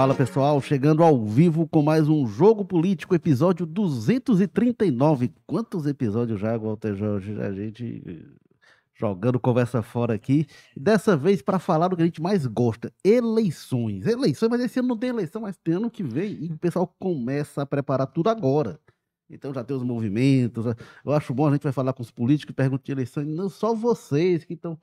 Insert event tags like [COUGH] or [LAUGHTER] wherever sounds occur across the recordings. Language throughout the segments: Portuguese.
Fala pessoal, chegando ao vivo com mais um Jogo Político, episódio 239. Quantos episódios já, Walter Jorge? A gente eh, jogando conversa fora aqui. Dessa vez para falar do que a gente mais gosta: eleições. Eleições, mas esse ano não tem eleição, mas tem ano que vem e o pessoal começa a preparar tudo agora. Então já tem os movimentos. Eu acho bom a gente vai falar com os políticos, perguntar de eleições, não só vocês que estão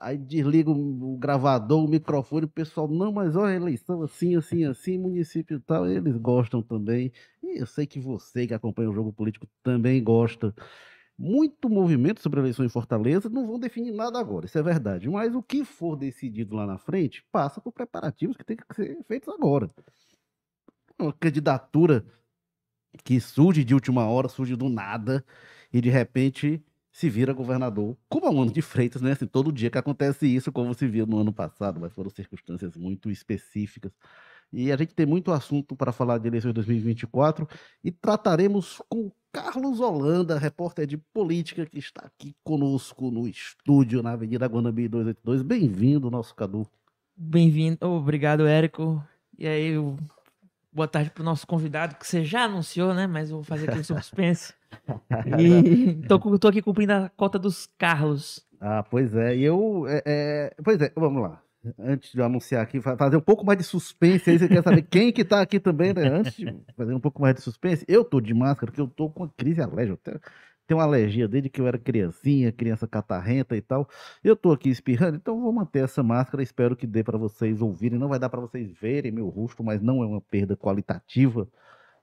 Aí desliga o gravador, o microfone, o pessoal, não, mas olha a eleição assim, assim, assim, município e tal, eles gostam também. E eu sei que você que acompanha o jogo político também gosta. Muito movimento sobre a eleição em Fortaleza, não vão definir nada agora, isso é verdade. Mas o que for decidido lá na frente, passa por preparativos que tem que ser feitos agora. Uma candidatura que surge de última hora, surge do nada, e de repente se vira governador, como é o ano de Freitas, né? Assim, todo dia que acontece isso, como se viu no ano passado, mas foram circunstâncias muito específicas. E a gente tem muito assunto para falar de eleições 2024 e trataremos com Carlos Holanda, repórter de política, que está aqui conosco no estúdio na Avenida Guanambi 282. Bem-vindo, nosso Cadu. Bem-vindo, obrigado, Érico. E aí, boa tarde para o nosso convidado, que você já anunciou, né? Mas eu vou fazer aqui o suspense. [LAUGHS] E tô, tô aqui cumprindo a cota dos Carlos. Ah, pois é. E eu. É, é, pois é, vamos lá. Antes de eu anunciar aqui, fazer um pouco mais de suspense. Aí você quer saber quem que tá aqui também, né? Antes de fazer um pouco mais de suspense, eu tô de máscara, porque eu tô com crise alérgica. Tenho uma alergia desde que eu era criancinha, criança catarrenta e tal. Eu tô aqui espirrando, então vou manter essa máscara. Espero que dê para vocês ouvirem. Não vai dar para vocês verem meu rosto, mas não é uma perda qualitativa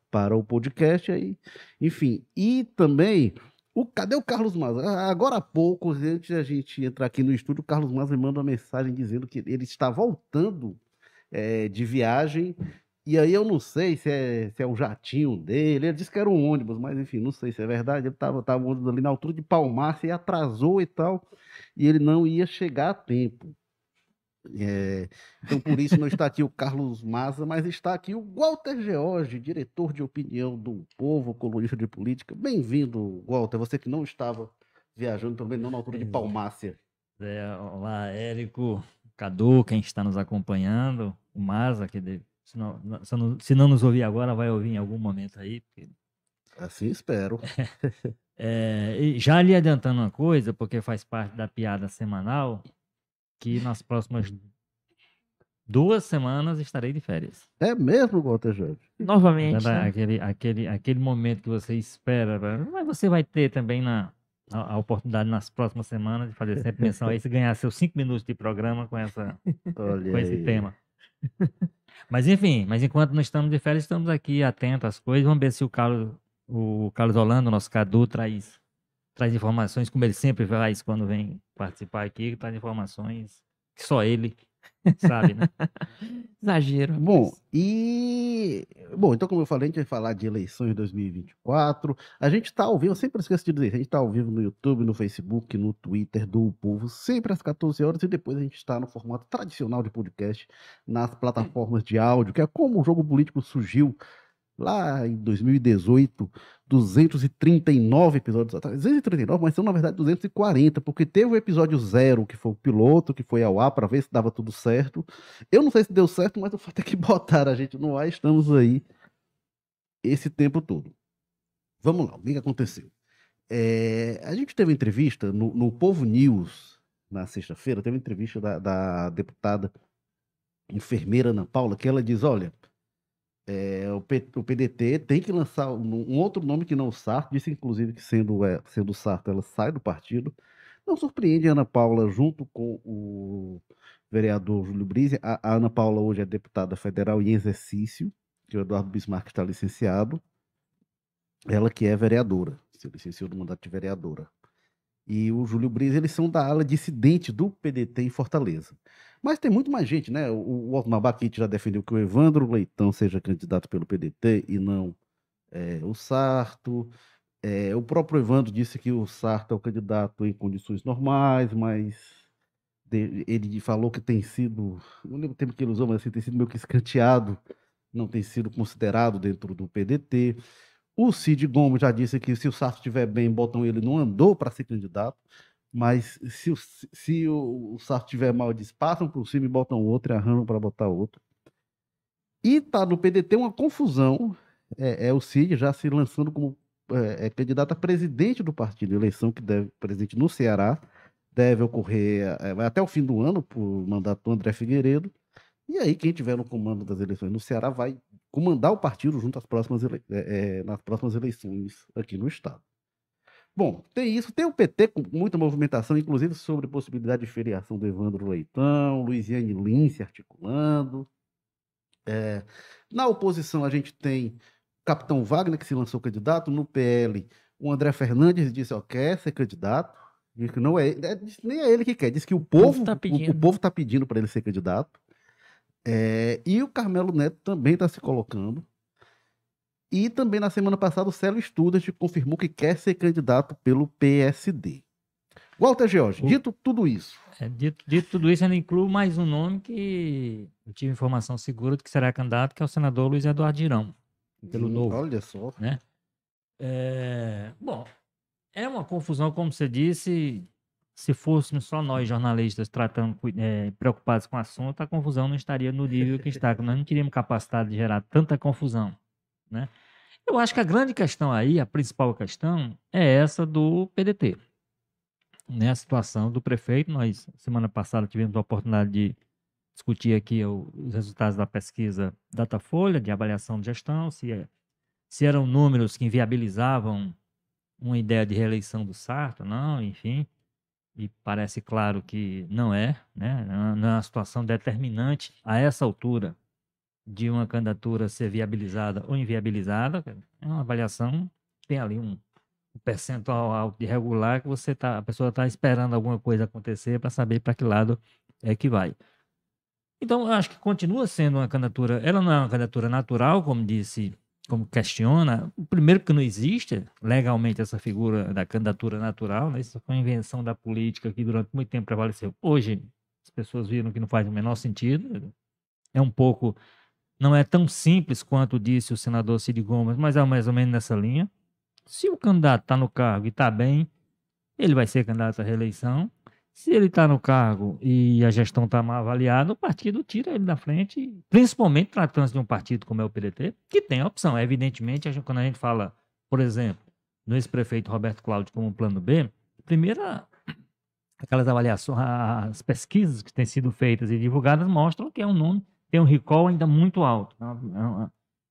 para o podcast aí. Enfim, e também o cadê o Carlos Maza? Agora há pouco, antes de a gente entrar aqui no estúdio, o Carlos Maza me manda uma mensagem dizendo que ele está voltando é, de viagem. E aí eu não sei se é, se é o jatinho dele. Ele disse que era um ônibus, mas enfim, não sei se é verdade. Ele estava tava ali na altura de Palmacia e atrasou e tal. E ele não ia chegar a tempo. É, então, por isso não está aqui o Carlos Maza, mas está aqui o Walter George, diretor de opinião do Povo, colunista de política. Bem-vindo, Walter. Você que não estava viajando, também não na altura de Palmácia. É, olá, Érico, Cadu, quem está nos acompanhando, o Maza, que se, não, se, não, se não nos ouvir agora, vai ouvir em algum momento aí. Porque... Assim espero. [LAUGHS] É, já lhe adiantando uma coisa, porque faz parte da piada semanal, que nas próximas duas semanas estarei de férias. É mesmo, Walter Jorge? Novamente. Né? Aquele, aquele, aquele momento que você espera, mas você vai ter também na, a, a, oportunidade nas próximas semanas de fazer sempre menção aí, se ganhar seus cinco minutos de programa com, essa, [LAUGHS] com esse tema. Mas enfim, mas enquanto não estamos de férias, estamos aqui atentos às coisas. Vamos ver se o Carlos, o Carlos nosso Cadu, traz traz informações, como ele sempre faz quando vem participar aqui, traz informações que só ele sabe, né? [LAUGHS] Exagero. Bom, e. Bom, então, como eu falei, a gente vai falar de eleições 2024. A gente está ao vivo, eu sempre esqueço de dizer, a gente está ao vivo no YouTube, no Facebook, no Twitter do Povo, sempre às 14 horas, e depois a gente está no formato tradicional de podcast nas plataformas de áudio, que é como o jogo político surgiu lá em 2018, 239 episódios atrás. 239, mas são na verdade 240, porque teve o episódio zero, que foi o piloto, que foi ao ar para ver se dava tudo certo. Eu não sei se deu certo, mas o fato é que [LAUGHS] botaram a gente no ar, estamos aí esse tempo todo. Vamos lá, o que aconteceu? É, a gente teve entrevista no, no Povo News na sexta-feira, teve entrevista da, da deputada enfermeira Ana Paula, que ela diz: olha é, o, P, o, PDT tem que lançar um, um, outro nome que não o Sarto, disse inclusive que sendo, é, sendo o Sarto ela sai do partido. Não surpreende a Ana Paula, junto com o vereador Júlio Brise. A, a Ana Paula hoje é deputada federal em exercício, que o Eduardo Bismarck está licenciado. Ela que é vereadora, se licenciou do mandato de vereadora. E o Júlio Brise, eles são da ala dissidente do PDT em Fortaleza. Mas tem muito mais gente, né? O, Otmar Baquite já defendeu que o Evandro Leitão seja candidato pelo PDT e não é, o Sarto. É, o próprio Evandro disse que o Sarto é o candidato em condições normais, mas ele falou que tem sido, não lembro o tempo que ele usou, mas assim, tem sido meio que escanteado, não tem sido considerado dentro do PDT. O Cid Gomes já disse que se o Sarto estiver bem, botam ele, não andou para ser candidato. Mas se o, se o, o Sarto tiver mal, eles passam por cima e botam outro e arranjam para botar outro. E tá no PDT uma confusão. É, é o Cid já se lançando como é, é, candidato a presidente do partido, eleição que deve, presidente no Ceará, deve ocorrer é, até o fim do ano, por mandato do André Figueiredo. E aí, quem tiver no comando das eleições no Ceará vai comandar o partido junto às próximas ele... é, é, nas próximas eleições aqui no Estado. Bom, tem isso. Tem o PT com muita movimentação, inclusive sobre possibilidade de feriação do Evandro Leitão, Luiziane Lins se articulando. É, na oposição, a gente tem o Capitão Wagner, que se lançou candidato. No PL, o André Fernandes disse que quer ser candidato. Diz que não é, é, nem é ele que quer, diz que o povo está pedindo, o, povo tá pedindo para ele ser candidato. É, e o Carmelo Neto também está se colocando. E também na semana passada o Célio Studas confirmou que quer ser candidato pelo PSD. Walter George, dito tudo isso. É, dito, dito, tudo isso, ainda incluo mais um nome que eu tive informação segura de que será candidato, que é o senador Luiz Eduardo Girão, pelo hum, novo. Olha só. Né? É, bom, é uma confusão, como você disse, se fôssemos só nós jornalistas tratando, é, preocupados com o assunto, a confusão não estaria no nível que está, nós não teríamos capacidade de gerar tanta confusão, né? Eu acho que a grande questão aí, a principal questão, é essa do PDT. Né, a situação do prefeito, nós semana passada tivemos a oportunidade de discutir aqui os resultados da pesquisa Datafolha de avaliação de gestão, se, é, se eram números que inviabilizavam uma ideia de reeleição do Sarto, não, enfim e parece claro que não é, né? não é uma situação determinante a essa altura de uma candidatura ser viabilizada ou inviabilizada, é uma avaliação, tem ali um, percentual alto de regular que você tá, a pessoa está esperando alguma coisa acontecer para saber para que lado é que vai. Então, eu acho que continua sendo uma candidatura, ela não é uma candidatura natural, como disse como questiona, o primeiro que não existe legalmente essa figura da candidatura natural, né? isso foi uma invenção da política que durante muito tempo prevaleceu. Hoje as pessoas viram que não faz o menor sentido, é um pouco, não é tão simples quanto disse o senador Cid Gomes, mas é mais ou menos nessa linha. Se o candidato está no cargo e está bem, ele vai ser candidato à reeleição. Se ele está no cargo e a gestão está mal avaliada, o partido tira ele da frente, principalmente tratando-se de um partido como é o PDT, que tem a opção. Evidentemente, quando a gente fala, por exemplo, no ex-prefeito Roberto Cláudio como plano B, primeira, aquelas avaliações, as pesquisas que têm sido feitas e divulgadas mostram que é um nome, tem um recall ainda muito alto.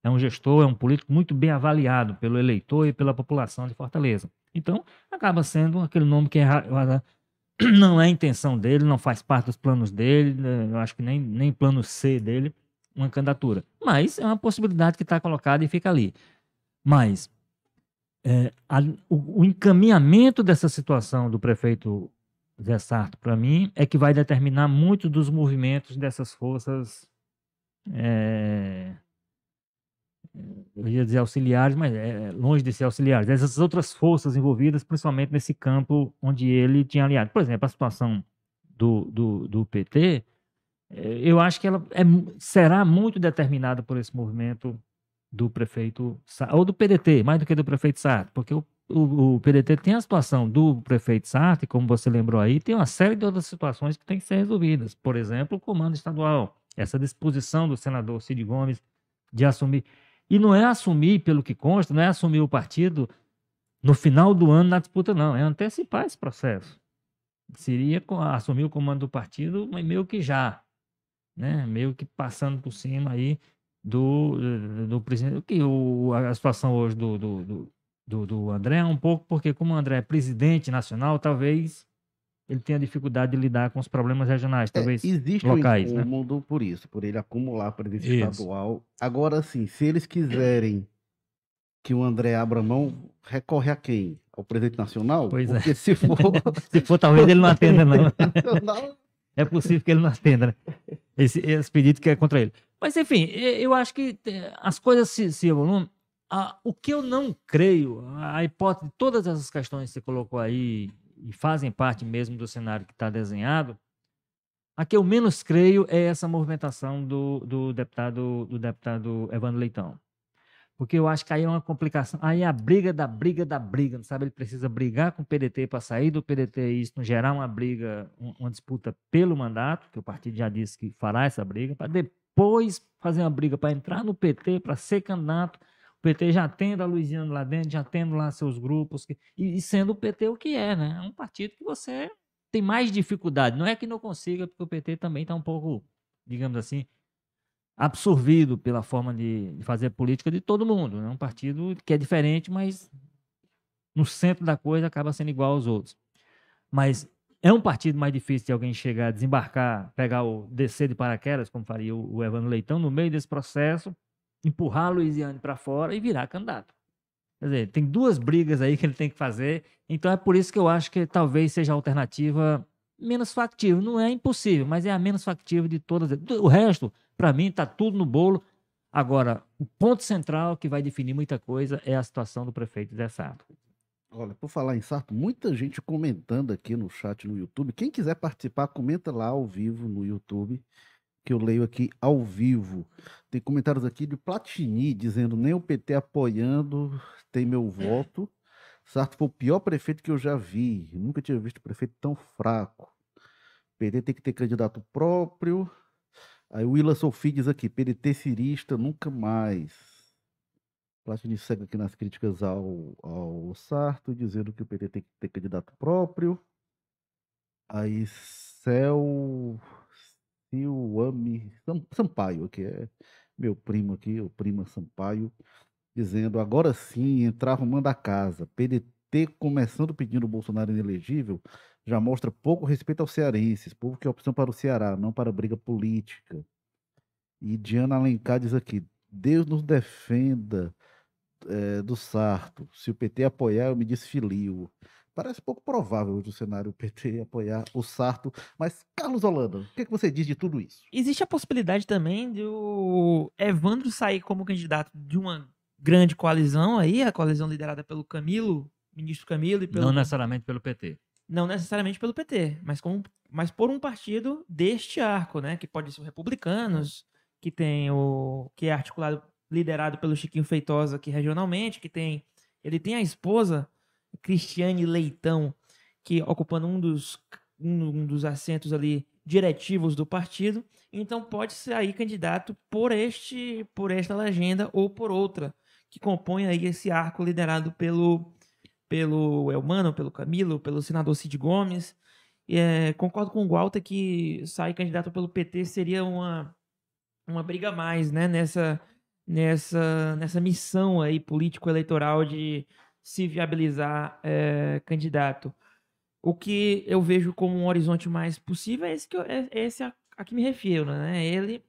É, é um gestor, é um político muito bem avaliado pelo eleitor e pela população de Fortaleza. Então, acaba sendo aquele nome que é [CLEARS THROAT] não é intenção dele, não faz parte dos planos dele, né, eu acho que nem, nem plano C dele, uma candidatura. Mas é uma possibilidade que está colocada e fica ali. Mas é, a, o, o, encaminhamento dessa situação do prefeito Zé Sarto, para mim, é que vai determinar muito dos movimentos dessas forças é, eu ia dizer auxiliares, mas é longe de ser auxiliares, essas outras forças envolvidas, principalmente nesse campo onde ele tinha aliado. Por exemplo, a situação do, do, do PT, é, eu acho que ela é, será muito determinada por esse movimento do prefeito, ou do PDT, mais do que do prefeito Sartre, porque o, o, o PDT tem a situação do prefeito Sartre, como você lembrou aí, tem uma série de outras situações que têm que ser resolvidas. Por exemplo, o comando estadual, essa disposição do senador Cid Gomes de assumir e não é assumir, pelo que consta, não é assumir o partido no final do ano na disputa, não. É antecipar esse processo. Seria assumir o comando do partido, mas meio que já. Né? Meio que passando por cima aí do, do, do presidente. Que o, a situação hoje do, do, do, do André é um pouco porque, como o André é presidente nacional, talvez ele tenha dificuldade de lidar com os problemas regionais, é, talvez é, existe locais. um incômodo né? por isso, por ele acumular presença isso. estadual. Agora, sim, se eles quiserem que o André abra mão, recorre a quem? Ao presidente nacional? Pois é. Porque é. se for... [LAUGHS] se for, talvez ele não atenda, não. [LAUGHS] é possível que ele não atenda, né? Esse, esse pedido que é contra ele. Mas, enfim, eu acho que eh, as coisas se, se evoluem. Ah, o que eu não creio, a hipótese, todas essas questões que você colocou aí, e fazem parte mesmo do cenário que está desenhado, a que eu menos creio é essa movimentação do, do deputado do deputado Evandro Leitão. Porque eu acho que aí é uma complicação. Aí é a briga da briga da briga, sabe? Ele precisa brigar com o PDT para sair do PDT e isso gerar uma briga, uma disputa pelo mandato, que o partido já disse que fará essa briga, para depois fazer uma briga para entrar no PT, para ser candidato. PT já tendo a Luiziana lá dentro, já tendo lá seus grupos, e, e sendo o PT o que é, né? É um partido que você tem mais dificuldade. Não é que não consiga, porque o PT também está um pouco, digamos assim, absorvido pela forma de, de, fazer política de todo mundo. É né? um partido que é diferente, mas no centro da coisa acaba sendo igual aos outros. Mas é um partido mais difícil de alguém chegar, desembarcar, pegar o descer de paraquedas, como faria o, o Evandro Leitão, no meio desse processo, empurrar a Luiziane para fora e virar candidato. Quer dizer, tem duas brigas aí que ele tem que fazer, então é por isso que eu acho que talvez seja a alternativa menos factível. Não é impossível, mas é a menos factível de todas. O resto, para mim, está tudo no bolo. Agora, o ponto central que vai definir muita coisa é a situação do prefeito Zé Sarto. Olha, por falar em Sarto, muita gente comentando aqui no chat no YouTube. Quem quiser participar, comenta lá ao vivo no YouTube, que eu leio aqui ao vivo. Tem comentários aqui de Platini dizendo: nem o PT apoiando tem meu voto. Sarto foi o pior prefeito que eu já vi. Nunca tinha visto prefeito tão fraco. PT tem que ter candidato próprio. Aí o Willa Sofi diz aqui, PDT cirista, nunca mais. Platini segue aqui nas críticas ao, ao Sarto, dizendo que o PT tem que ter candidato próprio. Aí Céu Silame Sampaio, que é meu primo aqui, o prima Sampaio, dizendo agora sim entrar arrumando a casa. PDT começando pedindo o Bolsonaro inelegível já mostra pouco respeito aos cearenses, povo que é opção para o Ceará, não para briga política. E Diana Alencar diz aqui: Deus nos defenda é, do Sarto. Se o PT apoiar, eu me desfilio. Parece pouco provável hoje o cenário [LAUGHS] PT apoiar o Sarto. Mas, Carlos Holanda, o que, é que você diz de tudo isso? Existe a possibilidade também de o Evandro sair como candidato de uma grande coalizão aí, a coalizão liderada pelo Camilo, ministro Camilo e pelo. Não necessariamente pelo PT. Não necessariamente pelo PT, mas, como, mas por um partido deste arco, né? Que pode ser o Republicanos, que tem o. que é articulado, liderado pelo Chiquinho Feitosa aqui regionalmente, que tem. Ele tem a esposa, Cristiane Leitão, que ocupando um dos, um dos assentos ali diretivos do partido. Então pode sair candidato por este por esta legenda ou por outra que compõe aí esse arco liderado pelo pelo Elmano, pelo Camilo, pelo senador Cid Gomes. É, concordo com o Walter que sair candidato pelo PT seria uma, uma briga a mais, né? Nessa, nessa, nessa missão aí político-eleitoral de se viabilizar é, candidato. O que eu vejo como um horizonte mais possível é esse, que eu, é, é esse a, a, que me refiro, né? Ele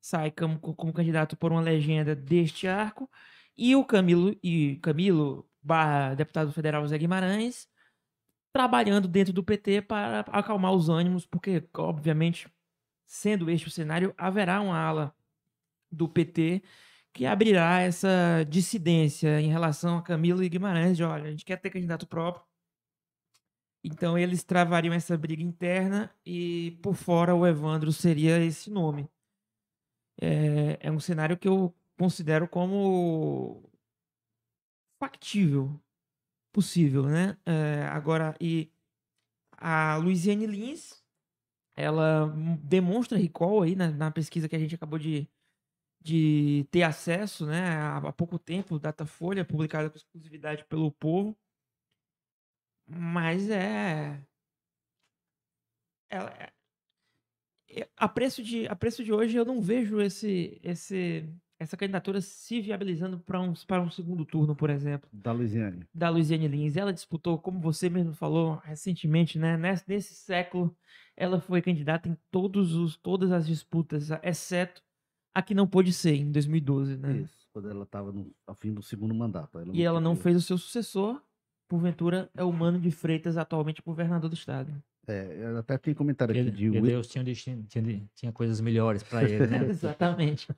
sai como, como candidato por uma legenda deste arco e o Camilo e Camilo barra deputado federal Zé Guimarães, trabalhando dentro do PT para acalmar os ânimos, porque, obviamente, sendo este o cenário, haverá uma ala do PT que abrirá essa dissidência em relação a Camilo e Guimarães, de olha, a gente quer ter candidato próprio. Então eles travariam essa briga interna e por fora o Evandro seria esse nome. É, é um cenário que eu considero como factível possível, né? É, agora, e a Luiziane Lins, ela demonstra recall aí na, na, pesquisa que a gente acabou de, de ter acesso, né? Há, pouco tempo, Datafolha, publicada com exclusividade pelo povo. Mas é. Ela, é, a preço de a preço de hoje eu não vejo esse esse essa candidatura se viabilizando para um, um segundo turno, por exemplo. Da Luiziane. Da Luiziane Lins. Ela disputou, como você mesmo falou recentemente, né? Nesse, nesse século, ela foi candidata em todos os, todas as disputas, exceto a que não pôde ser, em 2012, né? Isso, quando ela estava ao fim do segundo mandato. Ela e ela não fez o seu sucessor, porventura é o Mano de Freitas, atualmente governador do estado. É, até tem comentário aqui de Will... Deus tinha, tinha, tinha coisas melhores para ele, né? [LAUGHS] Exatamente.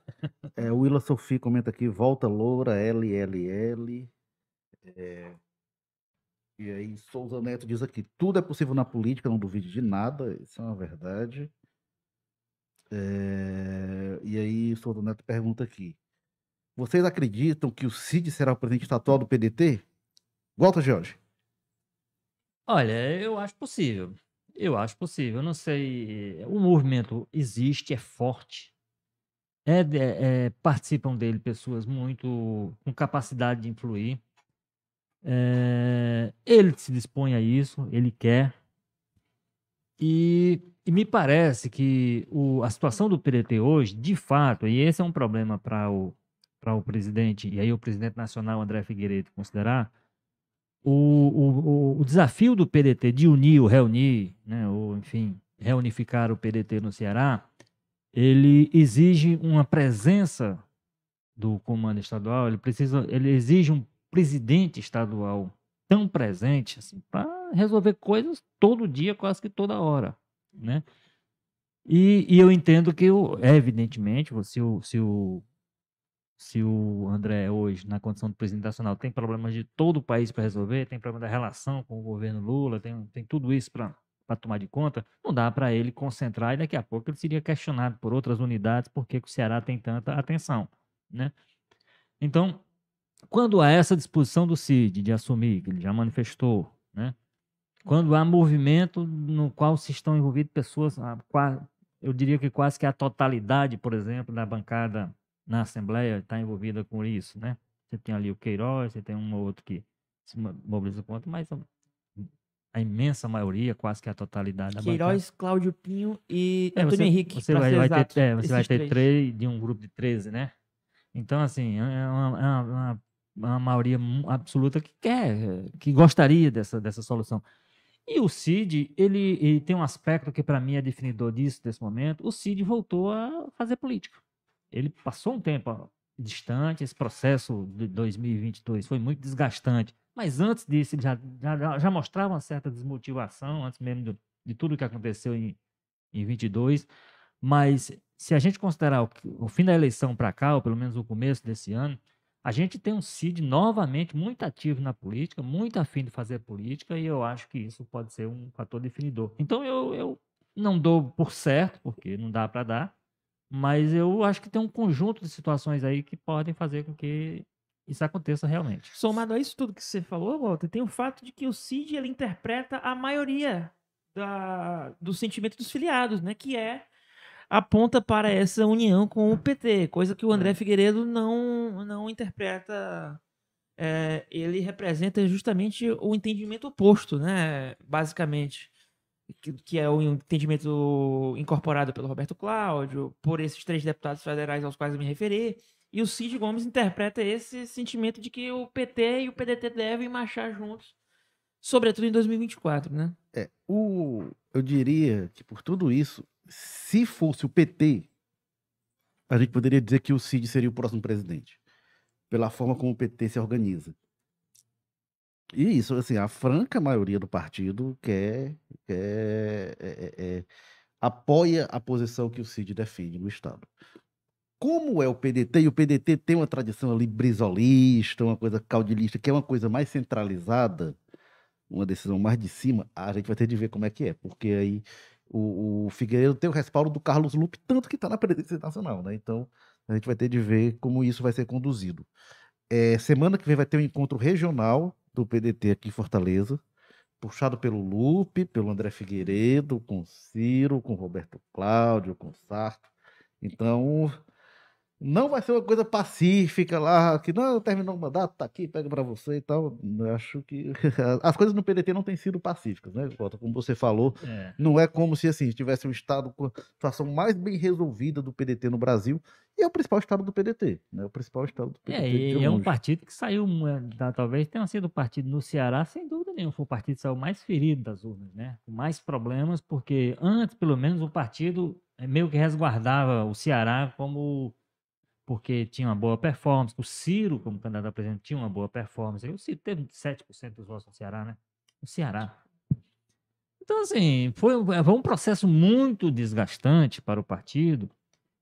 É, o Willa Sophie comenta aqui, volta loura, LLL. É... E aí, Souza Neto diz aqui, tudo é possível na política, não duvide de nada, isso é uma verdade. É... E aí, Souza Neto pergunta aqui, vocês acreditam que o Cid será o presidente estadual do PDT? Volta, Jorge. Olha, eu acho possível. Eu acho possível. Eu não sei. O movimento existe, é forte. é, é, participam dele pessoas muito com capacidade de influir. É, ele se dispõe a isso, ele quer. E, e me parece que o, a situação do PDT hoje, de fato, e esse é um problema para o, o presidente, e aí o presidente nacional André Figueiredo considerar, o, o, o desafio do PDT de unir ou reunir, né, ou enfim, reunificar o PDT no Ceará, ele exige uma presença do comando estadual, ele precisa, ele exige um presidente estadual tão presente assim, para resolver coisas todo dia, quase que toda hora, né? E, e eu entendo que, evidentemente, se o, se, o, se o André hoje, na condição de presidente nacional, tem problemas de todo o país para resolver, tem problema da relação com o governo Lula, tem, tem tudo isso para tomar de conta, não dá para ele concentrar e daqui a pouco ele seria questionado por outras unidades por que o Ceará tem tanta atenção, né? Então, quando há essa disposição do CID de assumir, que ele já manifestou, né? Quando há movimento no qual se estão envolvidas pessoas, eu diria que quase que a totalidade, por exemplo, da bancada na Assembleia está envolvida com isso, né? Você tem ali o Queiroz, você tem um ou outro que se mobiliza contra, mas a imensa maioria, quase que a totalidade da Queiroz, bancada. Cláudio Pinho e é, Antônio você, Henrique. Você vai, vai ter, é, você vai ter três de um grupo de 13, né? Então, assim, é uma, é uma, uma maioria absoluta que quer, que gostaria dessa, dessa solução. E o Cid, ele, ele tem um aspecto que para mim é definidor disso, desse momento. O Cid voltou a fazer política. Ele passou um tempo distante, esse processo de 2022 foi muito desgastante. Mas antes disso, ele já, já, já mostrava uma certa desmotivação, antes mesmo de, tudo que aconteceu em, em 22. Mas se a gente considerar o, o fim da eleição para cá, ou pelo menos o começo desse ano, a gente tem um Cid novamente muito ativo na política, muito afim de fazer política, e eu acho que isso pode ser um fator definidor. Então eu, eu não dou por certo, porque não dá para dar, mas eu acho que tem um conjunto de situações aí que podem fazer com que isso aconteça realmente. Somado a isso tudo que você falou, Walter, tem o fato de que o Cid ele interpreta a maioria da, do sentimento dos filiados, né? Que é aponta para essa união com o PT, coisa que o André é. Figueiredo não, não interpreta. É, ele representa justamente o entendimento oposto, né? Basicamente. Que, que, é o entendimento incorporado pelo Roberto Cláudio, por esses três deputados federais aos quais eu me referi. E o Cid Gomes interpreta esse sentimento de que o PT e o PDT devem marchar juntos, sobretudo em 2024, né? É, o, eu diria que por tudo isso, se fosse o PT, a gente poderia dizer que o Cid seria o próximo presidente, pela forma como o PT se organiza. E isso, assim, a franca maioria do partido quer, quer é, é, é, apoia a posição que o Cid defende no Estado. Como é o PDT, e o PDT tem uma tradição ali brisolista, uma coisa caudilista, que é uma coisa mais centralizada, uma decisão mais de cima, a gente vai ter de ver como é que é, porque aí o, o Figueiredo tem o respaldo do Carlos Lupe, tanto que está na presidência nacional, né? Então a gente vai ter de ver como isso vai ser conduzido. É, semana que vem vai ter um encontro regional do PDT aqui em Fortaleza, puxado pelo Lupe, pelo André Figueiredo, com Ciro, com Roberto Cláudio, com Sarto. Então, não vai ser uma coisa pacífica lá, que não, terminou o mandato, tá aqui, pega para você e tal. Eu acho que [LAUGHS] as coisas no PDT não têm sido pacíficas, né, Jota? Como você falou, é. não é como se assim tivesse um estado com a situação mais bem resolvida do PDT no Brasil, e é o principal estado do PDT, né? O principal estado do PDT. É, e é um partido que saiu, é, talvez tenha sido o partido no Ceará, sem dúvida nenhuma, foi o partido que saiu mais ferido das urnas, né? Com mais problemas, porque antes, pelo menos, o partido é, meio que resguardava o Ceará como porque tinha uma boa performance. O Ciro, como candidato a presidente, tinha uma boa performance. o Ciro teve 7% dos votos no Ceará, né? No Ceará. Então, assim, foi, foi um processo muito desgastante para o partido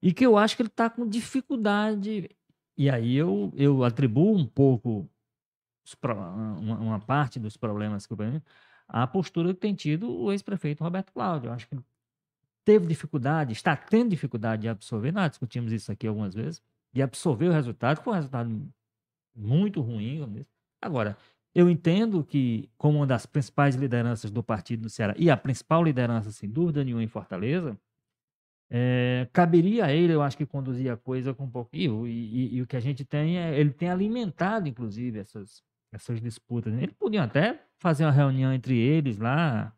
e que eu acho que ele está com dificuldade. E aí eu, eu atribuo um pouco uma, uma parte dos problemas que eu a postura que tem tido o ex-prefeito Roberto Cláudio. Eu acho que teve dificuldade, está tendo dificuldade de absorver. Nós discutimos isso aqui algumas vezes de absorver o resultado, foi um resultado muito ruim. Agora, eu entendo que, como uma das principais lideranças do partido no Ceará, e a principal liderança, sem dúvida nenhuma, em Fortaleza, É, caberia a ele, eu acho que conduzir a coisa com um pouquinho. E, e, e, o que a gente tem é. Ele tem alimentado, inclusive, essas, essas disputas. Eles podiam até fazer uma reunião entre eles lá,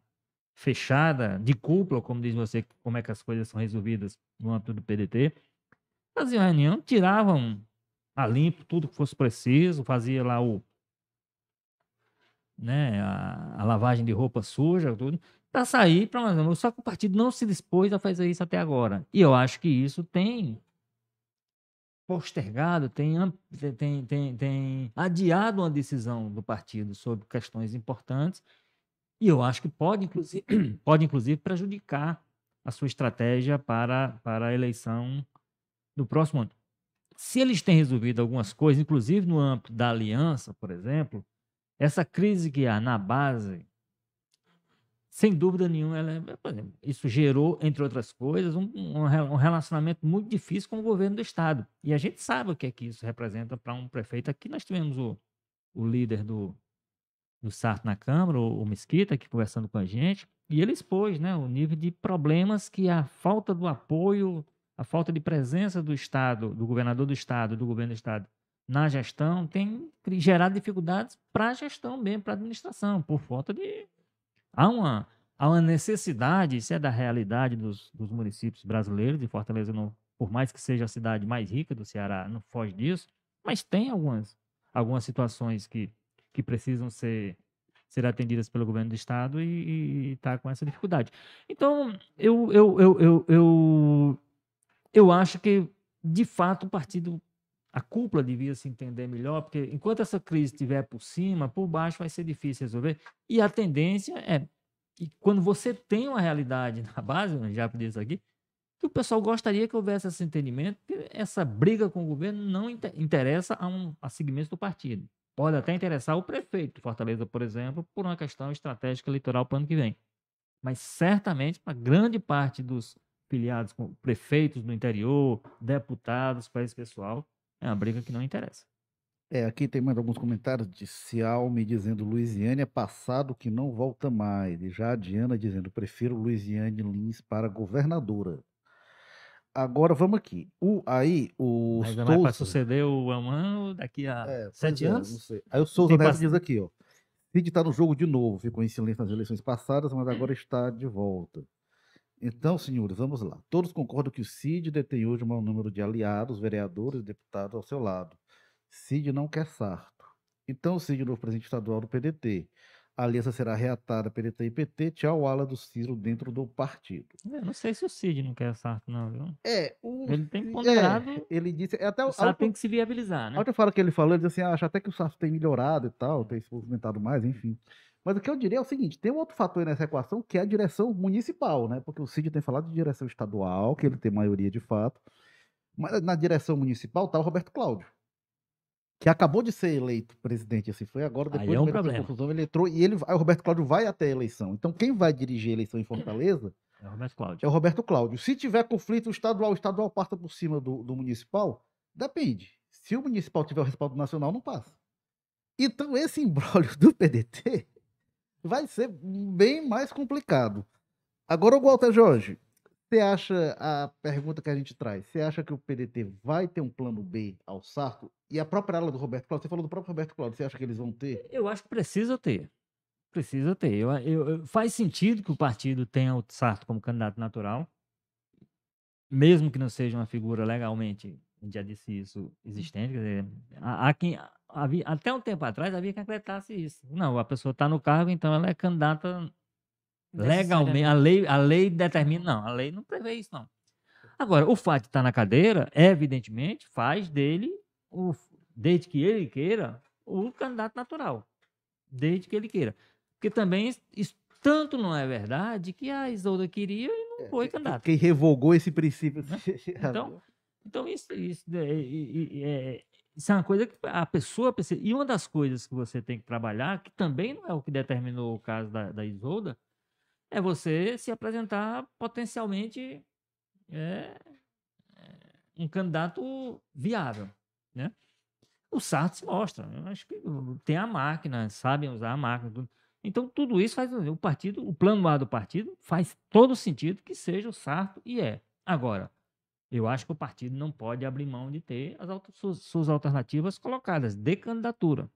fechada, de cúpula, como diz você, como é que as coisas são resolvidas no âmbito do PDT. Faziam uma reunião, tiravam a limpo tudo que fosse preciso, fazia lá o. Né, a, a lavagem de roupa suja, tudo para sair para mais Só que o partido não se dispôs a fazer isso até agora. E eu acho que isso tem postergado, tem, tem, tem, tem adiado uma decisão do partido sobre questões importantes. E eu acho que pode, inclusive, [CLEARS THROAT] pode, inclusive prejudicar a sua estratégia para, para a eleição do próximo ano. Se eles têm resolvido algumas coisas, inclusive no âmbito da aliança, por exemplo, essa crise que há na base sem dúvida nenhuma, ela, é, isso gerou, entre outras coisas, um, um, relacionamento muito difícil com o governo do Estado. E a gente sabe o que é que isso representa para um prefeito. Aqui nós tivemos o, o líder do, do SART na Câmara, o, o Mesquita, aqui conversando com a gente, e ele expôs né, o nível de problemas que a falta do apoio, a falta de presença do Estado, do governador do Estado, do governo do Estado, na gestão, tem gerado dificuldades para a gestão mesmo, para a administração, por falta de Há uma, há uma necessidade, isso é da realidade dos, dos municípios brasileiros, e Fortaleza, não, por mais que seja a cidade mais rica do Ceará, não foge disso, mas tem algumas, algumas situações que, que precisam ser, ser atendidas pelo governo do Estado e está com essa dificuldade. Então, eu, eu, eu, eu, eu, eu acho que, de fato, o partido a cúpula devia se entender melhor, porque enquanto essa crise estiver por cima, por baixo vai ser difícil resolver. E a tendência é que quando você tem uma realidade [LAUGHS] na base, já disse aqui, que o pessoal gostaria que houvesse esse entendimento, que essa briga com o governo não interessa a, um, a segmentos do partido. Pode até interessar o prefeito de Fortaleza, por exemplo, por uma questão estratégica eleitoral para o ano que vem. Mas certamente, para grande parte dos filiados, prefeitos no interior, deputados, para esse pessoal, é uma briga que não interessa. É, aqui tem mais alguns comentários de Cialme dizendo Luiziane é passado que não volta mais. E já a Diana dizendo prefiro Luiziane Lins para governadora. Agora vamos aqui. O, aí o Mas Souza... vai suceder o Aman daqui a é, sete é, anos? Aí o Souza Neto diz aqui, ó. Cid está no jogo de novo, ficou em silêncio nas eleições passadas, mas agora está de volta. Então, senhores, vamos lá. Todos concordam que o Cid detém hoje o maior número de aliados, vereadores e deputados ao seu lado. Cid não quer sarto. Então, o Cid, novo presidente estadual do PDT. A aliança será reatada PDT e PT. Tchau, ala do Ciro dentro do partido. Eu não sei se o Cid não quer sarto, não, viu? É, o... Ele tem ponderado. É, ele disse. É até o sarto tem que se viabilizar, né? A outra fala que ele falou, ele disse assim: ah, acho até que o sarto tem melhorado e tal, tem se movimentado mais, enfim. Mas o que eu diria é o seguinte: tem um outro fator nessa equação que é a direção municipal, né? Porque o Cid tem falado de direção estadual, que ele tem maioria de fato. Mas na direção municipal está o Roberto Cláudio, que acabou de ser eleito presidente, assim, foi agora, depois Aí é um da confusão, ele entrou e ele, o Roberto Cláudio vai até a eleição. Então, quem vai dirigir a eleição em Fortaleza é o Roberto Cláudio. É o Roberto Cláudio. Se tiver conflito estadual, o estadual passa por cima do, do municipal, depende. Se o municipal tiver o respaldo nacional, não passa. Então, esse [LAUGHS] embrólio do PDT vai ser bem mais complicado. Agora, o Walter Jorge, você acha a pergunta que a gente traz? Você acha que o PDT vai ter um plano B ao Sarto? E a própria ala do Roberto Cláudio, você falou do próprio Roberto Cláudio, você acha que eles vão ter? Eu acho que precisa ter. Precisa ter. Eu, eu, faz sentido que o partido tenha o Sarto como candidato natural, mesmo que não seja uma figura legalmente, a gente já disse isso, existente. Quer dizer, há, há quem, havia, até um tempo atrás havia que acreditasse isso. Não, a pessoa está no cargo, então ela é candidata legalmente. A lei, a lei determina, não, a lei não prevê isso, não. Agora, o fato de estar na cadeira, evidentemente, faz dele, o, desde que ele queira, o candidato natural. Desde que ele queira. Porque também isso tanto não é verdade que a Isolda queria e não é, foi candidato. Quem revogou esse princípio. Né? [LAUGHS] Então, então isso, isso é, é, isso é uma coisa que a pessoa. E uma das coisas que você tem que trabalhar, que também não é o que determinou o caso da, da Isolda, é você se apresentar potencialmente é, é, um candidato viável. Né? O Sartre mostra. Acho que tem a máquina, sabem usar a máquina. Tudo. Então, tudo isso faz o partido, o plano A do partido faz todo sentido que seja o Sarto e é. Agora, eu acho que o partido não pode abrir mão de ter as suas, suas alternativas colocadas de candidatura.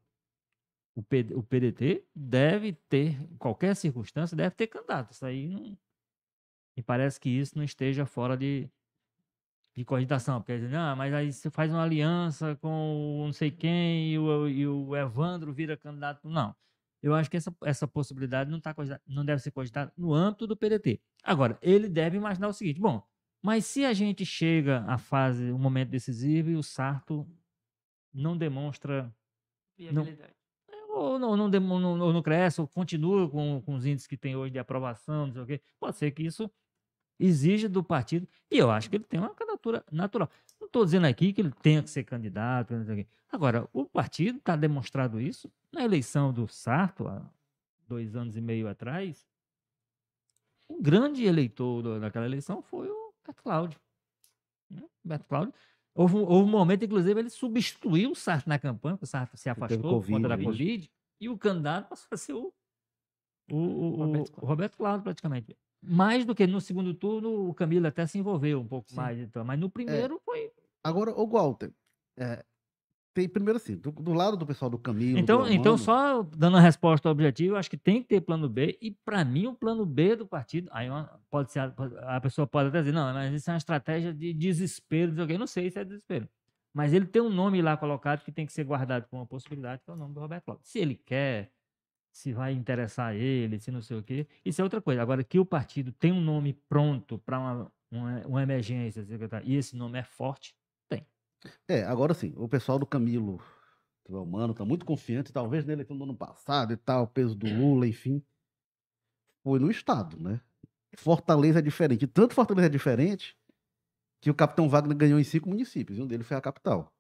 O, o PDT deve ter, em qualquer circunstância, deve ter candidato. Isso aí não. Me parece que isso não esteja fora de, de cogitação. Porque não, mas aí você faz uma aliança com não sei quem e o, e o Evandro vira candidato. Não. Eu acho que essa, essa possibilidade não, tá, não deve ser cogitada no âmbito do PDT. Agora, ele deve imaginar o seguinte: bom, mas se a gente chega à fase, um momento decisivo e o Sarto não demonstra. Viabilidade. Não, ou não, não, não, não, cresce, ou continua com, com os índices que tem hoje de aprovação, não sei o quê, pode ser que isso exige do partido. E eu acho que ele tem uma candidatura natural. Não estou dizendo aqui que ele tenha que ser candidato. Agora, o partido está demonstrado isso na eleição do Sarto, há dois anos e meio atrás. O grande eleitor daquela eleição foi o Beto Cláudio. Né? Beto Cláudio. Houve, houve, um momento, inclusive, ele substituiu o Sarto na campanha, porque o Sarto se afastou por conta da Covid, e o candidato passou a ser o, o, o, Roberto, Cláudio. Roberto Cláudio, praticamente. Mais do que no segundo turno, o Camilo até se envolveu um pouco Sim. mais, então, mas no primeiro é. foi. Agora, o Walter, é, tem, primeiro assim, do, do, lado do pessoal do Camilo. Então, do então só dando a resposta objetiva, acho que tem que ter plano B, e para mim o plano B do partido, aí pode ser, a pessoa pode até dizer, não, mas isso é uma estratégia de desespero, eu não sei se é desespero. Mas ele tem um nome lá colocado que tem que ser guardado como uma possibilidade, que é o nome do Roberto Cláudio. Se ele quer, se vai interessar ele, se não sei o quê, isso é outra coisa. Agora, que o partido tem um nome pronto para uma, uma, uma emergência, e esse nome é forte, é, agora sim, o pessoal do Camilo, o humano, tá muito confiante, talvez nele no ano passado e tal, peso do Lula, enfim. Foi no Estado, né? Fortaleza é diferente. Tanto Fortaleza é diferente que o Capitão Wagner ganhou em cinco municípios, e um deles foi a capital.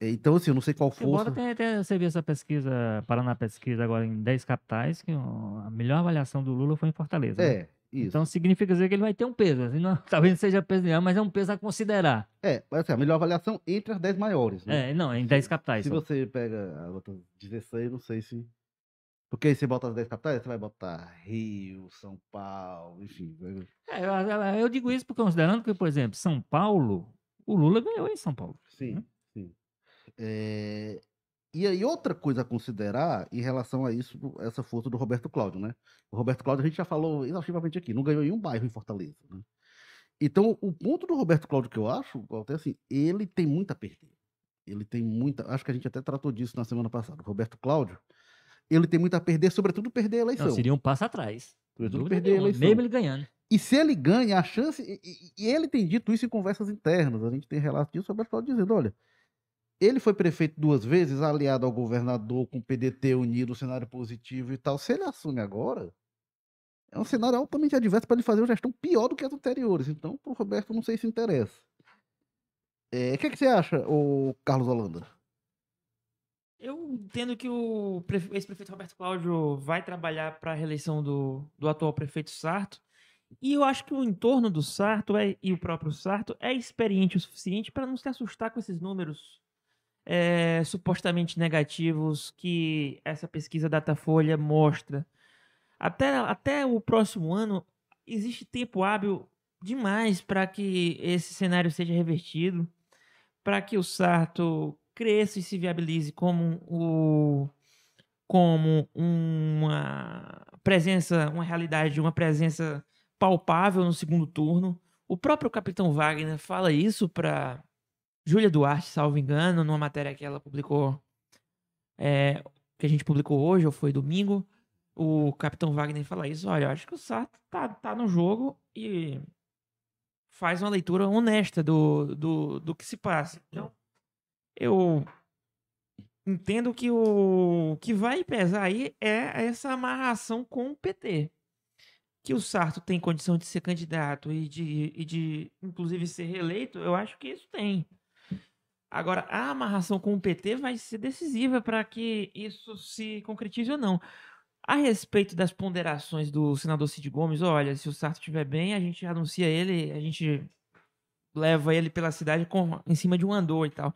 Então, assim, eu não sei qual força... Embora tenha, você viu essa pesquisa, Paraná Pesquisa, agora em 10 capitais, que a melhor avaliação do Lula foi em Fortaleza. Né? É, né? Isso. Então significa dizer que ele vai ter um peso. Assim, não, [LAUGHS] talvez não seja peso nenhum, mas é um peso a considerar. É, mas assim, a melhor avaliação entre as 10 maiores. Né? É, não, em 10 capitais. Se só. você pega as outras 16, não sei se. Porque aí você bota as 10 capitais, você vai botar Rio, São Paulo, enfim. É, eu, eu, digo isso porque considerando que, por exemplo, São Paulo, o Lula ganhou em São Paulo. Sim, né? sim. É, e aí, outra coisa a considerar em relação a isso, essa força do Roberto Cláudio, né? O Roberto Cláudio, a gente já falou exaustivamente aqui, não ganhou em um bairro em Fortaleza, né? Então, o ponto do Roberto Cláudio que eu acho, até assim, ele tem muito a perder. Ele tem muita. Acho que a gente até tratou disso na semana passada. O Roberto Cláudio, ele tem muito a perder, sobretudo perder a eleição. Não, seria um passo atrás. Sobretudo perder nenhuma, a eleição. Mesmo ele ganhando. E se ele ganha, a chance. E, e, ele tem dito isso em conversas internas. A gente tem relato disso, o Roberto Cláudio dizendo: olha, ele foi prefeito duas vezes, aliado ao governador, com o PDT unido, cenário positivo e tal. Se ele assume agora, é um cenário altamente adverso para ele fazer uma gestão pior do que as anteriores. Então, para o Roberto, não sei se interessa. É, o é, que, que, você acha, o Carlos Holanda? Eu entendo que o ex-prefeito Roberto Cláudio vai trabalhar para a reeleição do, do atual prefeito Sarto. E eu acho que o entorno do Sarto é, e o próprio Sarto é experiente o suficiente para não se assustar com esses números é, supostamente negativos que essa pesquisa Datafolha mostra. Até, até o próximo ano, existe tempo hábil demais para que esse cenário seja revertido, para que o Sarto cresça e se viabilize como o como uma presença, uma realidade, uma presença palpável no segundo turno. O próprio Capitão Wagner fala isso para Júlia Duarte, salvo engano, numa matéria que ela publicou, é, que a gente publicou hoje, ou foi domingo, o Capitão Wagner fala isso, olha, eu acho que o Sato tá, tá no jogo e faz uma leitura honesta do, do, do que se passa. Então, eu entendo que o que vai pesar aí é essa amarração com o PT. Que o Sarto tem condição de ser candidato e de, e de inclusive, ser reeleito, eu acho que isso tem. Agora, a amarração com o PT vai ser decisiva para que isso se concretize ou não. A respeito das ponderações do senador Cid Gomes, olha, se o Sarto estiver bem, a gente anuncia ele, a gente leva ele pela cidade com, em cima de um andor e tal.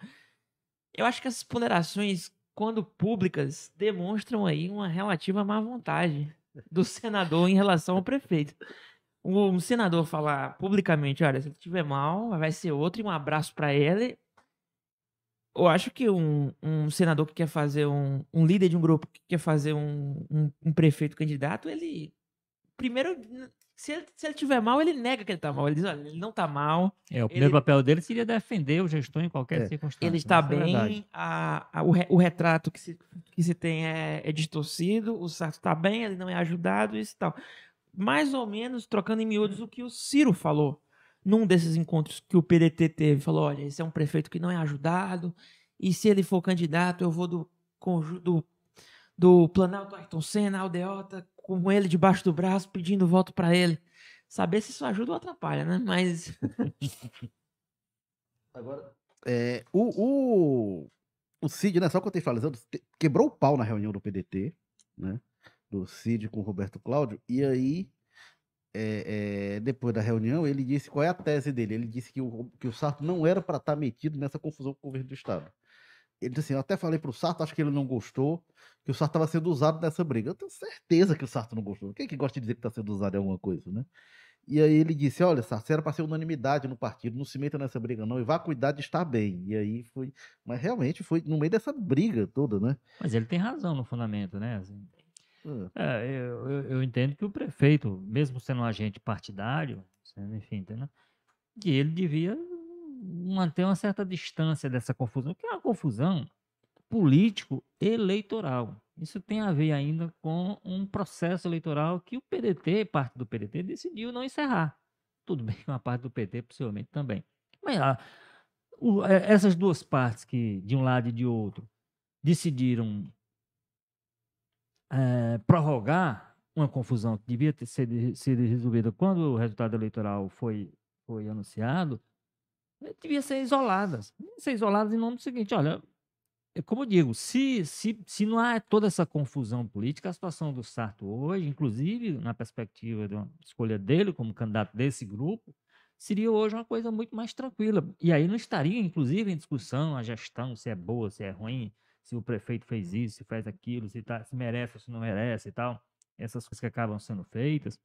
Eu acho que essas ponderações, quando públicas, demonstram aí uma relativa má vontade do [LAUGHS] senador em relação ao prefeito. um senador falar publicamente, olha, se ele estiver mal, vai ser outro e um abraço para ele. Eu acho que um, um senador que quer fazer um, um líder de um grupo que quer fazer um, um, um prefeito candidato, ele primeiro se ele, se ele tiver mal, ele nega que ele tá mal. Ele diz, olha, ele não tá mal. É, o primeiro ele, papel dele seria defender o gestor em qualquer é, circunstância. Ele está é bem, a, a, o, re, o, retrato que se, que se tem é, é distorcido, o Sarto está bem, ele não é ajudado, isso e tal. Mais ou menos trocando em miúdos o que o Ciro falou num desses encontros que o PDT teve. Falou, olha, esse é um prefeito que não é ajudado, e se ele for candidato, eu vou do, do, do Planalto Ayrton Senna, Aldeota, com ele debaixo do braço, pedindo voto para ele. Saber se isso ajuda ou atrapalha, né? Mas. [LAUGHS] Agora, é, o, o, o Cid, né? Só que eu tenho falando, quebrou o pau na reunião do PDT, né? Do Cid com o Roberto Cláudio, e aí. É, é, depois da reunião, ele disse qual é a tese dele. Ele disse que o, que o Sarto não era para estar tá metido nessa confusão com o governo do Estado. Ele disse assim: eu até falei para o Sarto, acho que ele não gostou, que o Sarto estava sendo usado nessa briga. Eu tenho certeza que o Sarto não gostou. Quem é que gosta de dizer que está sendo usado em alguma coisa, né? E aí ele disse: Olha, Sarto, era para ser unanimidade no partido, não se meta nessa briga, não, e vá cuidar de estar bem. E aí foi. Mas realmente foi no meio dessa briga toda, né? Mas ele tem razão no fundamento, né? Assim, é, eu, eu, eu, entendo que o prefeito, mesmo sendo um agente partidário, enfim, entendeu? que ele devia manter uma certa distância dessa confusão, que é uma confusão político-eleitoral. Isso tem a ver ainda com um processo eleitoral que o PDT, parte do PDT, decidiu não encerrar. Tudo [LAUGHS] bem, uma parte do PT possivelmente também. Mas ah, o, é, essas duas partes que, de um lado e de outro, decidiram é, prorrogar uma confusão que devia ter sido, sido resolvida quando o resultado eleitoral foi, foi anunciado, devia ser isoladas. Ser isoladas em nome do seguinte: olha, é como eu digo, se, se, se não há toda essa confusão política, a situação do Sarto hoje, inclusive na perspectiva da escolha dele como candidato desse grupo, seria hoje uma coisa muito mais tranquila. E aí não estaria, inclusive, em discussão a gestão, se é boa, se é ruim, se o prefeito fez isso, se faz aquilo, se, tá, se merece ou se não merece e tal. Essas coisas que acabam sendo feitas.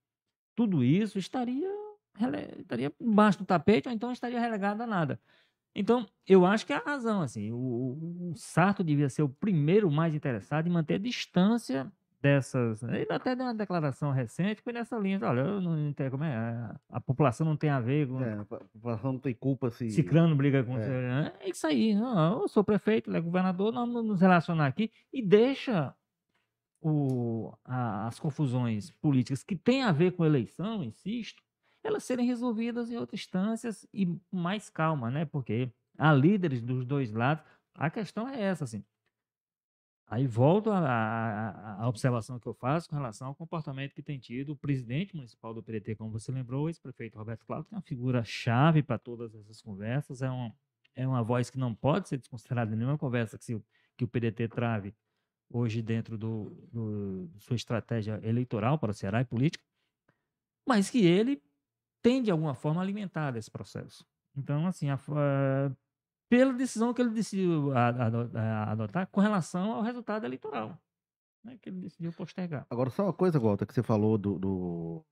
Tudo isso estaria, estaria embaixo do tapete ou então estaria relegado a nada. Então, eu acho que é a razão, assim, o, o Sarto devia ser o primeiro mais interessado em manter a distância dessas. Ele até deu uma declaração recente foi nessa linha. Olha, eu não entendo como é. A, a população não tem a ver com. É, a população não tem culpa se. Ciclano briga com. É, é isso aí. Não, eu sou prefeito, ele é governador, nós vamos nos relacionar aqui e deixa o, a, as confusões políticas que têm a ver com eleição, insisto, elas serem resolvidas em outras instâncias e mais calma, né? Porque há líderes dos dois lados. A questão é essa, assim. Aí volto à observação que eu faço com relação ao comportamento que tem tido o presidente municipal do PDT, como você lembrou, o ex-prefeito Roberto Cláudio, que é uma figura chave para todas essas conversas, é, um, é uma voz que não pode ser desconsiderada em nenhuma conversa que, se, que o PDT trave hoje dentro do, do, sua estratégia eleitoral para o Ceará e política, mas que ele tem, de alguma forma, alimentado esse processo. Então, assim, a, a, pela decisão que ele decidiu adotar com relação ao resultado eleitoral, né, que ele decidiu postergar. Agora, só uma coisa, Walter, que você falou do, do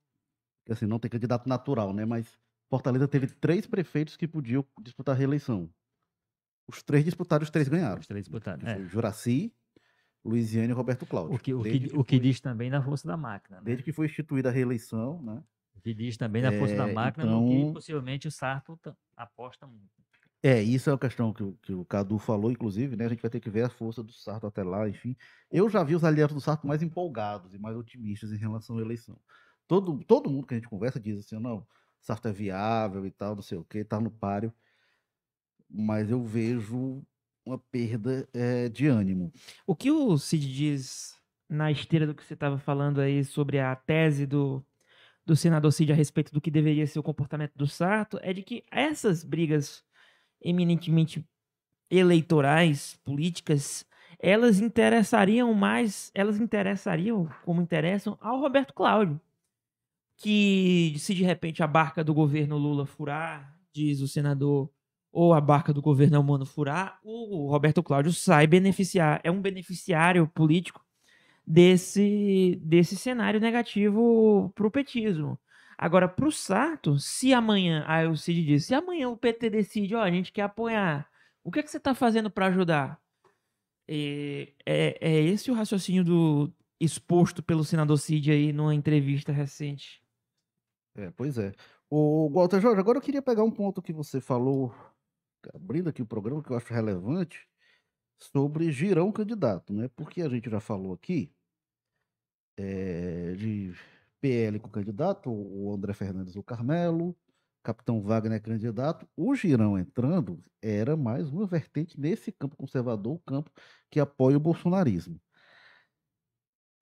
que assim, não tem candidato natural, né? Mas Fortaleza teve três prefeitos que podiam disputar a reeleição. Os três disputaram, os três ganharam. Os três disputaram. É. Juraci, Luiziane e Roberto Cláudio. O que, o que, o que diz também da força da máquina. Né? Desde que foi instituída a reeleição, né? Que diz também da força é, da máquina, então... que possivelmente o Sarto aposta muito. É, isso é uma questão que, que, o Cadu falou, inclusive, né? A gente vai ter que ver a força do Sarto até lá, enfim. Eu já vi os aliados do Sarto mais empolgados e mais otimistas em relação à eleição. Todo, todo mundo que a gente conversa diz assim, não, Sarto é viável e tal, não sei o que, tá no páreo. Mas eu vejo uma perda é, de ânimo. O que o Cid diz na esteira do que você estava falando aí sobre a tese do do senador Cid a respeito do que deveria ser o comportamento do Sarto é de que essas brigas eminentemente eleitorais, políticas, elas interessariam mais, elas interessariam, como interessam, ao Roberto Cláudio. Que se de repente a barca do governo Lula furar, diz o senador, ou a barca do governo humano furar, o Roberto Cláudio sai beneficiar, é um beneficiário político desse, desse cenário negativo para o petismo. Agora, pro Sarto, se amanhã, aí o Cid disse, se amanhã o PT decide, ó, a gente quer apoiar, o que, é que você tá fazendo para ajudar? É, é, é esse o raciocínio do exposto pelo senador Cid aí numa entrevista recente. É, pois é. O Walter Jorge, agora eu queria pegar um ponto que você falou, abrindo aqui o programa, que eu acho relevante, sobre girão candidato, né? Porque a gente já falou aqui é, de PL com candidato, o André Fernandes o Carmelo, Capitão Wagner candidato. O Girão entrando era mais uma vertente nesse campo conservador, o campo que apoia o bolsonarismo.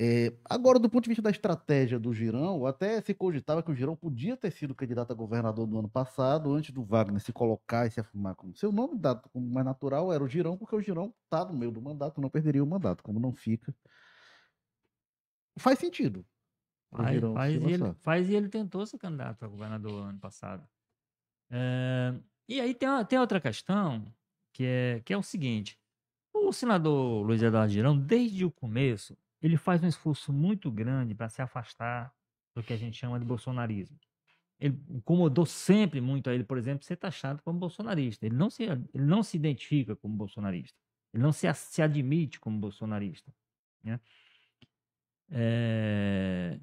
É, agora, do ponto de vista da estratégia do Girão, até se cogitava que o Girão podia ter sido candidato a governador no ano passado, antes do Wagner se colocar e se afirmar como seu nome dado como mais natural era o Girão, porque o Girão está no meio do mandato, não perderia o mandato, como não fica. Faz sentido. Faz, faz, e ele, faz e ele tentou ser candidato a governador ano passado. É, e aí tem, tem outra questão, que é, que é o seguinte: o senador Luiz Eduardo Girão, desde o começo, ele faz um esforço muito grande para se afastar do que a gente chama de bolsonarismo. Ele incomodou sempre muito a ele, por exemplo, ser taxado como bolsonarista. Ele não se, ele não se identifica como bolsonarista. Ele não se, se admite como bolsonarista. Né? É,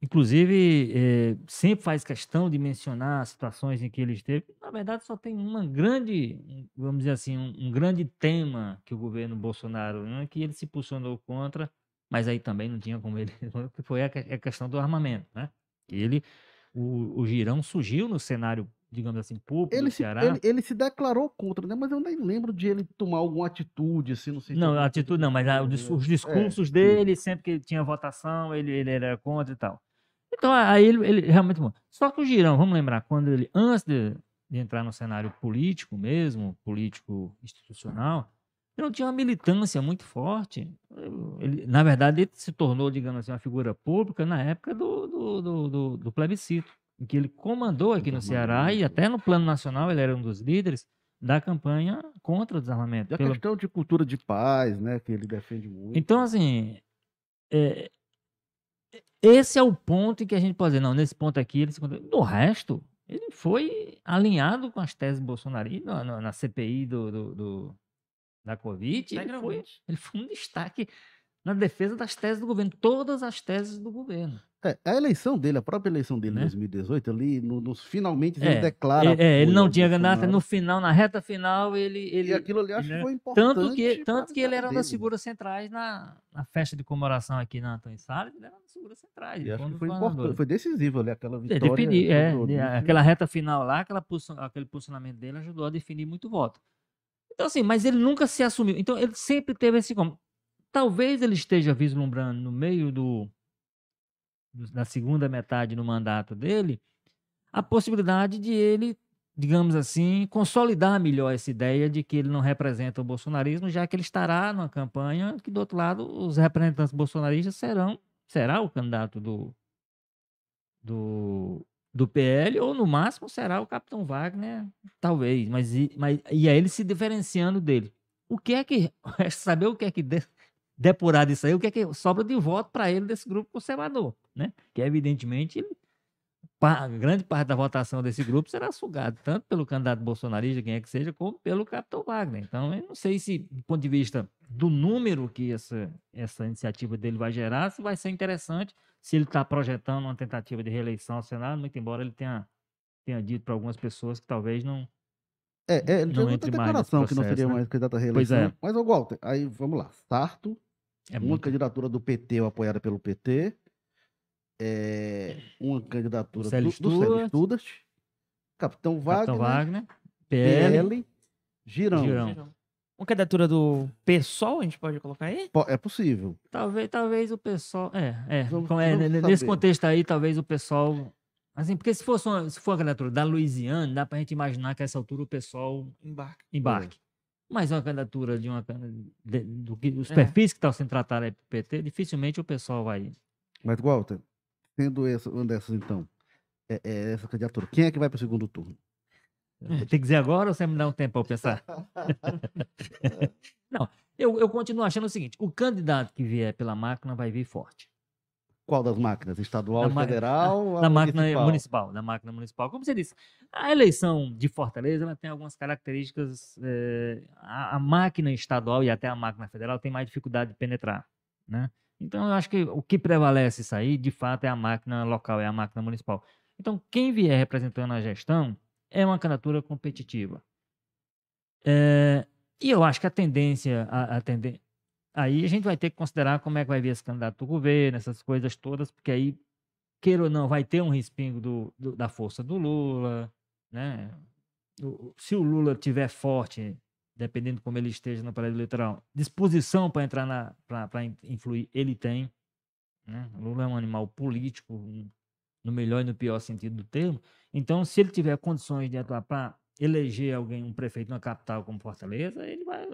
inclusive, é, sempre faz questão de mencionar situações em que ele esteve. Na verdade, só tem uma grande, vamos dizer assim, um, um grande tema que o governo Bolsonaro, né, que ele se posicionou contra, mas aí também não tinha como ele, [LAUGHS] que foi a, a questão do armamento, né? Ele, o, o Girão surgiu no cenário, digamos assim, público ele do Ceará. Se, ele, ele, se declarou contra, né? Mas eu nem lembro de ele tomar alguma atitude, assim, não sei. Não, atitude não, mas a, os, os, discursos é, dele, sempre que tinha votação, ele, ele era contra e tal. Então, aí ele, ele realmente... Só que o Girão, vamos lembrar, quando ele, antes de, de entrar no cenário político mesmo, político institucional, ele não tinha uma militância muito forte. Ele, na verdade, ele se tornou, digamos assim, uma figura pública na época do, do, do, do, do plebiscito, em que ele comandou aqui no Ceará e até no plano nacional ele era um dos líderes da campanha contra o desarmamento. E a pelo... questão de cultura de paz, né, que ele defende muito. Então, assim, é, esse é o ponto em que a gente pode dizer, não, nesse ponto aqui, ele se... no resto, ele foi alinhado com as teses bolsonaristas na, na CPI do, do, do da Covid, ele foi, ele foi um destaque na defesa das teses do governo, todas as teses do governo. É, a eleição dele, a própria eleição dele em né? 2018, ali, no, nos finalmente, é, ele declara. É, é ele não tinha ganhado, no final, na reta final, ele. ele e aquilo ali acho né? que foi importante. Tanto que, tanto que ele era uma das figuras centrais na, na festa de comemoração aqui na Antônio Salles, ele era das figuras centrais. E acho que foi importante, foi decisivo ali, aquela vitória. É, definir, é, aquela reta final lá, aquela, aquele posicionamento dele ajudou a definir muito voto. Então, assim, mas ele nunca se assumiu. Então, ele sempre teve esse como. Talvez ele esteja vislumbrando no meio do, da segunda metade no mandato dele a possibilidade de ele, digamos assim, consolidar melhor essa ideia de que ele não representa o bolsonarismo, já que ele estará numa campanha que, do outro lado, os representantes bolsonaristas serão será o candidato do, do do PL, ou no máximo será o Capitão Wagner, talvez, mas, mas e aí ele se diferenciando dele. O que é que, [LAUGHS] saber o que é que depurar disso aí, o que é que sobra de voto para ele desse grupo conservador, né? Que evidentemente ele, grande parte da votação desse grupo será sugado tanto pelo candidato bolsonarista, quem é que seja, como pelo Capitão Wagner. Então, eu não sei se, do ponto de vista do número que essa, essa iniciativa dele vai gerar, se vai ser interessante se ele está projetando uma tentativa de reeleição ao Senado, muito embora ele tenha, tenha dito para algumas pessoas que talvez não. É, é ele não entre declaração processo, que não seria né? mais candidato à reeleição. Pois é. Mas, ô Walter, aí vamos lá. Sarto, é uma muito... candidatura do PT ou apoiada pelo PT, é, uma candidatura do, do Célio Studas, Capitão Wagner, Capitão Wagner PL, PL Girão. Girão. Uma candidatura do PSOL, a gente pode colocar aí? É possível. Talvez, talvez o PSOL. É, é. Vamos, é vamos nesse contexto aí, talvez o PSOL. Assim, porque se, fosse uma, se for a candidatura da Louisiana, dá pra gente imaginar que a essa altura o PSOL embarque. embarque. É. Mas uma candidatura de uma. De, do que, os é. perfis que estão sendo tratados pro PT, dificilmente o pessoal vai. Mas, Walter, tendo essa, uma dessas, então, é, é essa candidatura, quem é que vai para o segundo turno? Tem que dizer agora ou você me dá um tempo para eu pensar? [LAUGHS] [LAUGHS] Não, eu, eu continuo achando o seguinte: o candidato que vier pela máquina vai vir forte. Qual das máquinas? Estadual, da federal? Da, da máquina municipal? municipal? Da máquina municipal. Como você disse, a eleição de Fortaleza ela tem algumas características. É, a, a, máquina estadual e até a máquina federal tem mais dificuldade de penetrar. Né? Então, eu acho que o que prevalece isso aí, de fato, é a máquina local, é a máquina municipal. Então, quem vier representando a gestão é uma candidatura competitiva. É, e eu acho que a tendência, a, a tendência, aí a gente vai ter que considerar como é que vai vir esse candidato do governo, essas coisas todas, porque aí, queira ou não, vai ter um respingo do, do da força do Lula, né? Se o Lula tiver forte, dependendo como ele esteja no período eleitoral, disposição para entrar para influir, ele tem. Né? O Lula é um animal político, no melhor e no pior sentido do termo. Então, se ele tiver condições de atuar para eleger alguém, um prefeito na capital como Fortaleza, ele vai,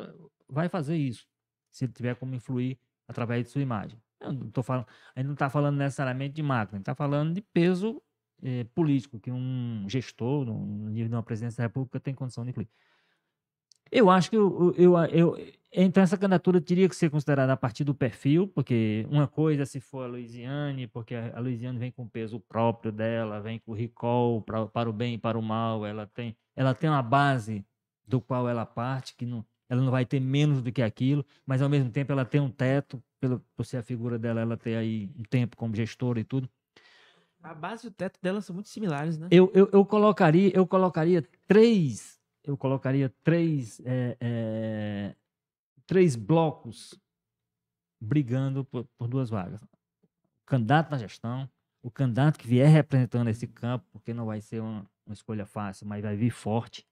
vai fazer isso. Se ele tiver como influir através de sua imagem. Eu não tô falando, a gente não está falando necessariamente de máquina, está falando de peso eh, político que um gestor, no nível de uma presidência da República, tem condição de influir. Eu acho que eu, eu, eu, então essa candidatura teria que ser considerada a partir do perfil, porque uma coisa se for a Louisiane, porque a Louisiane vem com peso próprio dela, vem com recall pra, para o bem e para o mal, ela tem, ela tem uma base do qual ela parte, que não, ela não vai ter menos do que aquilo, mas ao mesmo tempo ela tem um teto, pelo, por ser a figura dela, ela tem aí um tempo como gestora e tudo. A base e o teto dela são muito similares, né? Eu, eu, eu colocaria, eu colocaria três eu colocaria três, é, é, três blocos brigando por, por, duas vagas. O candidato na gestão, o candidato que vier representando esse campo, porque não vai ser uma, uma escolha fácil, mas vai vir forte,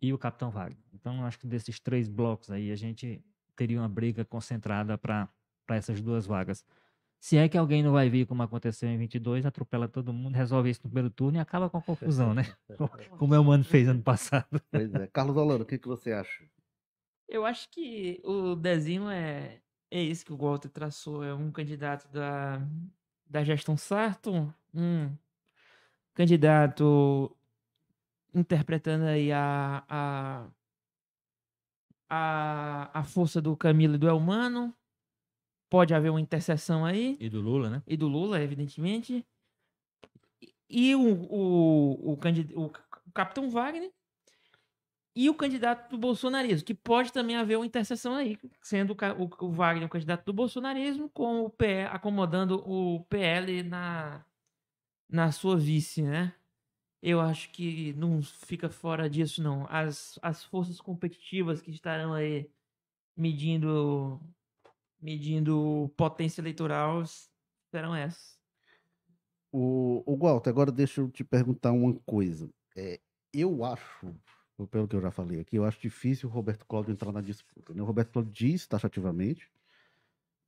e o capitão Wagner. Então, acho que desses três blocos aí, a gente teria uma briga concentrada para essas duas vagas. Se é que alguém não vai vir como aconteceu em 22, atropela todo mundo, resolve isso no primeiro turno e acaba com a confusão, né? [LAUGHS] Como o Mano fez ano passado. Pois é. Carlos Holanda, o que, que você acha? Eu acho que o Dezinho é, é isso que o Walter traçou. É um candidato da, da gestão Sarto, um candidato interpretando aí a, a, a, a força do Camilo e do Elmano, pode haver uma interseção aí. E do Lula, né? E do Lula, evidentemente. E o, o, o, o, o Capitão Wagner e o candidato do bolsonarismo, que pode também haver uma interseção aí, sendo o, o Wagner o candidato do bolsonarismo, com o PL, acomodando o PL na, na sua vice, né? Eu acho que não fica fora disso, não. As, as forças competitivas que estarão aí medindo medindo potência eleitoral, serão essas. O, o Walter, agora deixa eu te perguntar uma coisa. É, eu acho, pelo que eu já falei aqui, eu acho difícil o Roberto Cláudio entrar na disputa. Né? O Roberto Cláudio diz taxativamente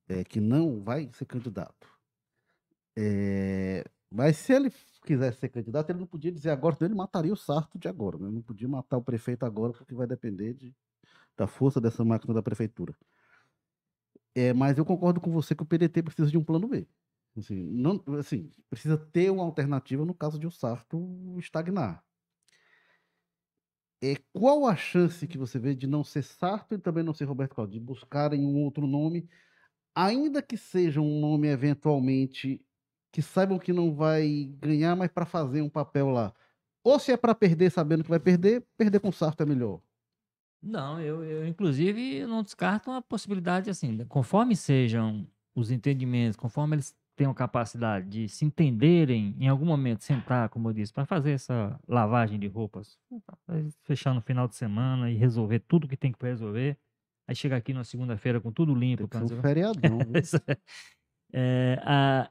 é, que não vai ser candidato. É, mas se ele quisesse ser candidato, ele não podia dizer agora, ele mataria o Sarto de agora. Né? Não podia matar o prefeito agora, porque vai depender de, da força dessa máquina da prefeitura. É, mas eu concordo com você que o PDT precisa de um plano B. Assim, não, assim, precisa ter uma alternativa no caso de o Sarto estagnar. É, qual a chance que você vê de não ser Sarto e também não ser Roberto Cláudio, de buscarem um outro nome, ainda que seja um nome eventualmente que saibam que não vai ganhar, mas para fazer um papel lá? Ou se é para perder sabendo que vai perder, perder com Sarto é melhor? Não, eu, eu inclusive não descarto uma possibilidade assim, conforme sejam os entendimentos, conforme eles tenham capacidade de se entenderem, em algum momento sentar, como eu disse, para fazer essa lavagem de roupas, fechar no final de semana e resolver tudo que tem que resolver, aí chegar aqui na segunda-feira com tudo limpo. Tem um feriadão. [LAUGHS] é, a,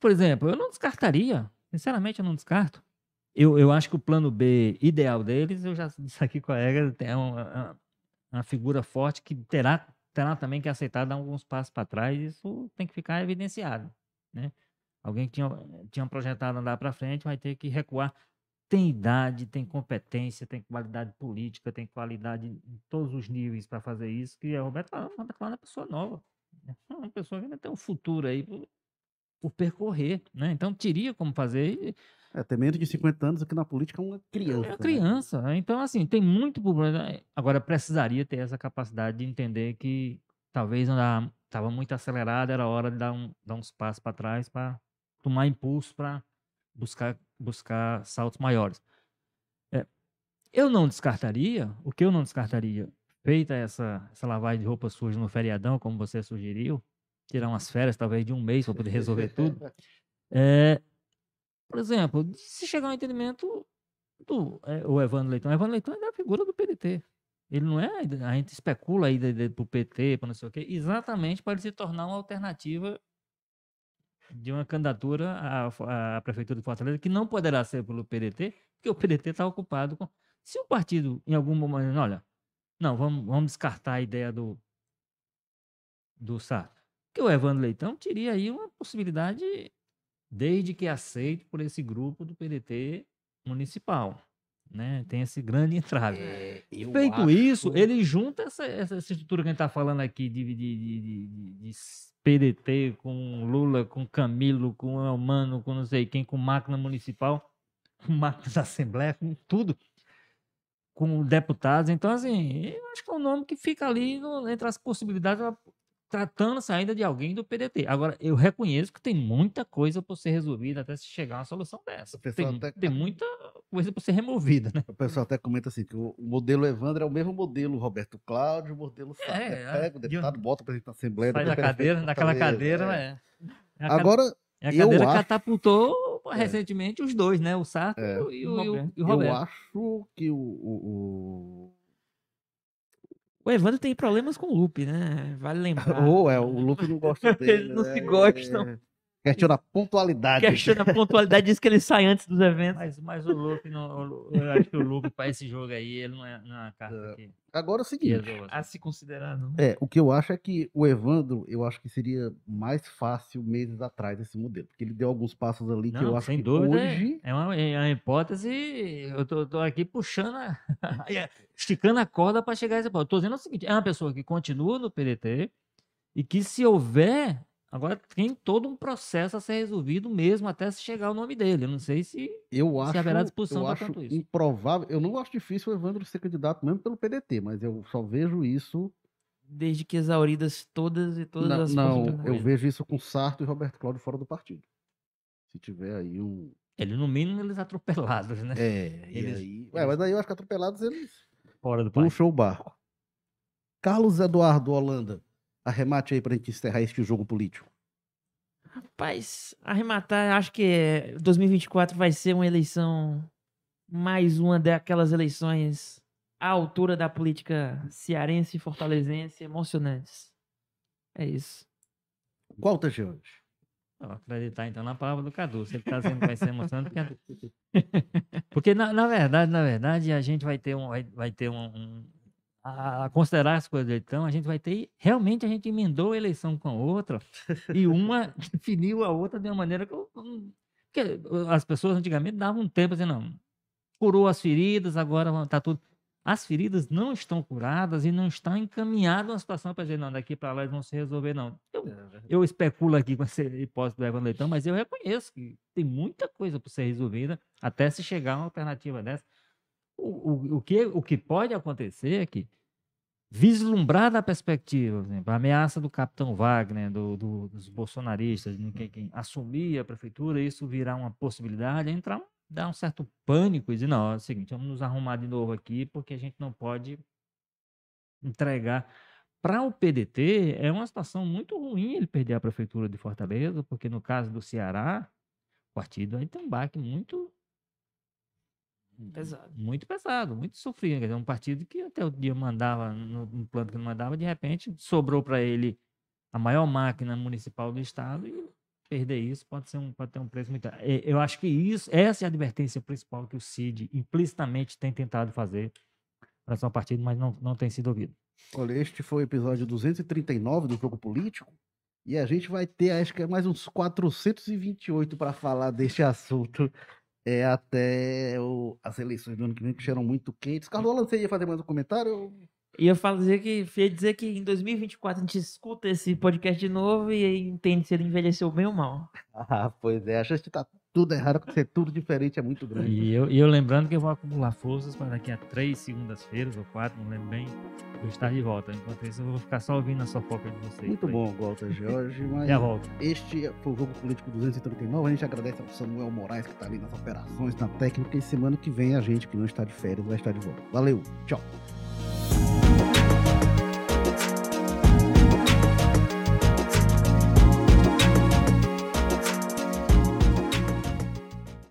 por exemplo, eu não descartaria, sinceramente eu não descarto. Eu, eu acho que o plano B ideal deles, eu já disse aqui com a Ega, é uma, uma figura forte que terá, terá também que aceitar dar alguns passos para trás, isso tem que ficar evidenciado. Né? Alguém que tinha, tinha projetado andar para frente vai ter que recuar. Tem idade, tem competência, tem qualidade política, tem qualidade em todos os níveis para fazer isso, que a Roberto Roberto é uma pessoa nova. Né? É uma pessoa que ainda tem um futuro aí por, percorrer. Né? Então, teria como fazer. É, ter menos de 50 anos aqui na política é uma criança. É uma né? criança. Né? Então, assim, tem muito problema. Agora, precisaria ter essa capacidade de entender que talvez estava muito acelerado, era hora de dar, um, dar uns passos para trás para tomar impulso para buscar, buscar saltos maiores. É, eu não descartaria, o que eu não descartaria, feita essa, essa lavagem de roupa suja no feriadão, como você sugeriu, tirar umas férias talvez de um mês para poder resolver tudo. [LAUGHS] É, por exemplo, se chegar um entendimento do é, o Evandro Leitão, o Evandro Leitão é a figura do PDT. Ele não é, a gente especula aí para o PT, para não sei o quê, exatamente para ele se tornar uma alternativa de uma candidatura à, à Prefeitura de Fortaleza, que não poderá ser pelo PDT, porque o PDT está ocupado com. Se o partido, em algum momento, olha, não, vamos, vamos descartar a ideia do, do Sarto. Que o Evandro Leitão teria aí uma possibilidade, desde que aceito por esse grupo do PDT municipal né? Tem esse grande entrave. É, Feito acho... isso, ele junta essa, essa estrutura que a gente está falando aqui de, de, de, de, PDT com Lula, com Camilo, com Elmano, com não sei quem, com máquina municipal, [LAUGHS] com máquina da Assembleia, com tudo, com deputados. Então, assim, eu acho que é um nome que fica ali no, entre as possibilidades tratando-se ainda de alguém do PDT. Agora, eu reconheço que tem muita coisa para ser resolvida até se chegar a uma solução dessa. Tem, até... tem, [LAUGHS] muita coisa para ser removida, né? O pessoal até comenta assim, que o modelo Evandro é o mesmo modelo Roberto Cláudio, o modelo Sá. É, é, Pega o deputado, eu... bota o presidente da Assembleia. Sai da cadeira, naquela cadeira, é. é. Agora, a cadeira acho... catapultou é. recentemente os dois, né? O Sarto é. e, o, e, o, e, o, Roberto. Eu acho que o, o, o Evandro tem problemas com o Lupe, né? Vale lembrar. [LAUGHS] Ou é, o Lupe não gosta [LAUGHS] dele. Eles não né? se gostam. Questiona a pontualidade. Questiona a pontualidade, diz que ele sai antes dos eventos. Mas, mas o Lupe, não, eu acho que o Lupe, para esse jogo aí, ele não é, não é uma carta é. que. Agora é o seguinte. A se considerar, não. É, o que eu acho é que o Evandro, eu acho que seria mais fácil meses atrás esse modelo. Porque ele deu alguns passos ali não, que eu acho sem que dúvida, hoje. É uma, é uma hipótese. Eu tô, tô aqui puxando, a, [LAUGHS] esticando a corda para chegar a esse ponto. Estou dizendo o seguinte: é uma pessoa que continua no PDT e que, se houver Agora tem todo um processo a ser resolvido mesmo até se chegar o nome dele. Eu não sei se, eu acho, se haverá disposição para tanto isso. Improvável. Eu não acho difícil o Evandro ser candidato mesmo pelo PDT, mas eu só vejo isso. Desde que exauridas todas e todas não, as Não, eu vejo isso com Sarto e Roberto Cláudio fora do partido. Se tiver aí um. Ele, no mínimo, eles atropelados, né? É, eles, aí. Ué, mas aí eu acho que atropelados eles. Fora do Puxou o barco. Carlos Eduardo Holanda. Arremate aí pra gente encerrar este jogo político. Rapaz, arrematar, acho que 2024 vai ser uma eleição, mais uma daquelas eleições à altura da política cearense e fortalezense, emocionantes. É isso. Qual o hoje? Vou acreditar então na palavra do Cadu. Se ele está dizendo que vai ser emocionante, porque, [LAUGHS] porque na, na, verdade, na verdade, a gente vai ter um, vai, vai ter um, um a, considerar as coisas então a gente vai ter realmente a gente emendou a eleição com a outra e uma [LAUGHS] definiu a outra de uma maneira que, que as pessoas antigamente davam um tempo assim não curou as feridas agora está tudo as feridas não estão curadas e não estão encaminhadas a situação para dizer não daqui para lá eles vão se resolver não. Eu, é eu especulo aqui com essa hipótese do Evan Leitão mas eu reconheço que tem muita coisa para ser resolvida até se chegar a uma alternativa dessa o, o, o, que, o que pode acontecer é que, vislumbrada a perspectiva, por exemplo, a ameaça do capitão Wagner, do, do, dos bolsonaristas, de quem, quem assumir a prefeitura, isso virar uma possibilidade, entrar, dar um certo pânico e dizer, não, é o seguinte, vamos nos arrumar de novo aqui, porque a gente não pode entregar. Para o PDT, é uma situação muito ruim ele perder a prefeitura de Fortaleza, porque no caso do Ceará, o partido aí tem um baque muito Pesado. Muito pesado, muito sofrido. Quer dizer, um partido que até o dia mandava, no, no plano que não mandava, de repente sobrou para ele a maior máquina municipal do estado e perder isso pode, ser um, pode ter um preço muito. Eu acho que isso, essa é a advertência principal que o CID implicitamente tem tentado fazer para seu partido, mas não, não tem sido ouvido. Olha, este foi o episódio 239 do Jogo Político. E a gente vai ter, acho que é mais uns 428 para falar deste assunto é até o, as eleições do ano que vem, que serão muito quentes. Carlos, você ia fazer mais um comentário? Falo dizer que, ia dizer que em 2024 a gente escuta esse podcast de novo e entende se ele envelheceu bem ou mal. [LAUGHS] Ah, pois é, a chance de estar tá tudo errado, ser tudo diferente é muito grande. E eu, e eu lembrando que eu vou acumular forças para daqui a três segundas-feiras ou quatro, não lembro bem, eu estar de volta. Enquanto isso, eu vou ficar só ouvindo a fofoca de vocês. Muito bom, Walter [LAUGHS] Jorge. Mas Já volto. Este foi o Jogo Político 239. A gente agradece ao Samuel Moraes, que está ali nas operações, na técnica. E semana que vem a gente, que não está de férias, vai estar de volta. Valeu, tchau.